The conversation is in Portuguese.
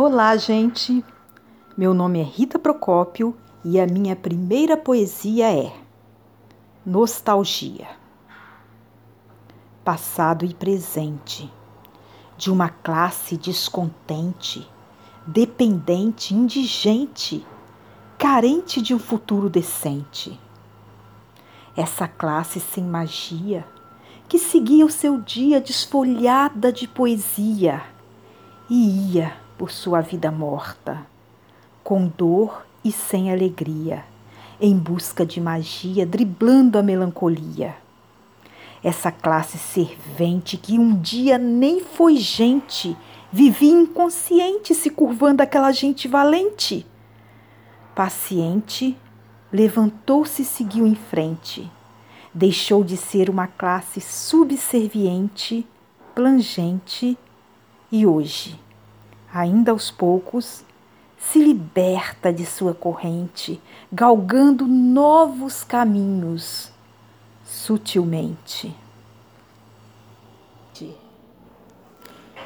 Olá, gente! Meu nome é Rita Procópio e a minha primeira poesia é Nostalgia. Passado e presente de uma classe descontente, dependente, indigente, carente de um futuro decente. Essa classe sem magia que seguia o seu dia desfolhada de poesia e ia por sua vida morta, com dor e sem alegria, em busca de magia, driblando a melancolia. Essa classe servente que um dia nem foi gente, vivia inconsciente se curvando aquela gente valente. Paciente, levantou-se e seguiu em frente. Deixou de ser uma classe subserviente, plangente e hoje ainda aos poucos, se liberta de sua corrente, galgando novos caminhos sutilmente.